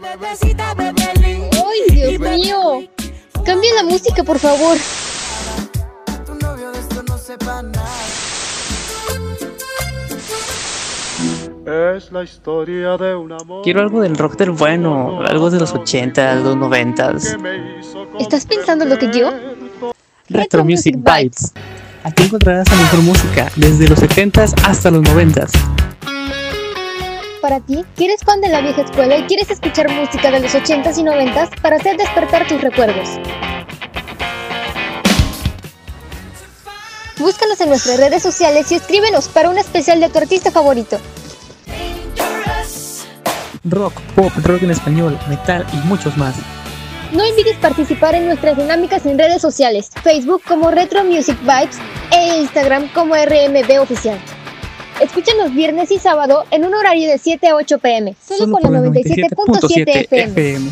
¡Ay, Dios mío! Cambia la música, por favor. Es la historia de un amor. Quiero algo del rock del bueno, algo de los 80, los 90. ¿Estás pensando lo que yo? Retro Music Bites. Aquí encontrarás la mejor música, desde los 70s hasta los 90s. Para ti, que eres fan de la vieja escuela y quieres escuchar música de los 80s y 90s para hacer despertar tus recuerdos. Búscanos en nuestras redes sociales y escríbenos para un especial de tu artista favorito. Rock, pop, rock en español, metal y muchos más. No olvides participar en nuestras dinámicas en redes sociales, Facebook como Retro Music Vibes e Instagram como RMB Oficial. Escúchanos viernes y sábado en un horario de 7 a 8 pm, solo, Solo con por la la 97.7 FM. FM.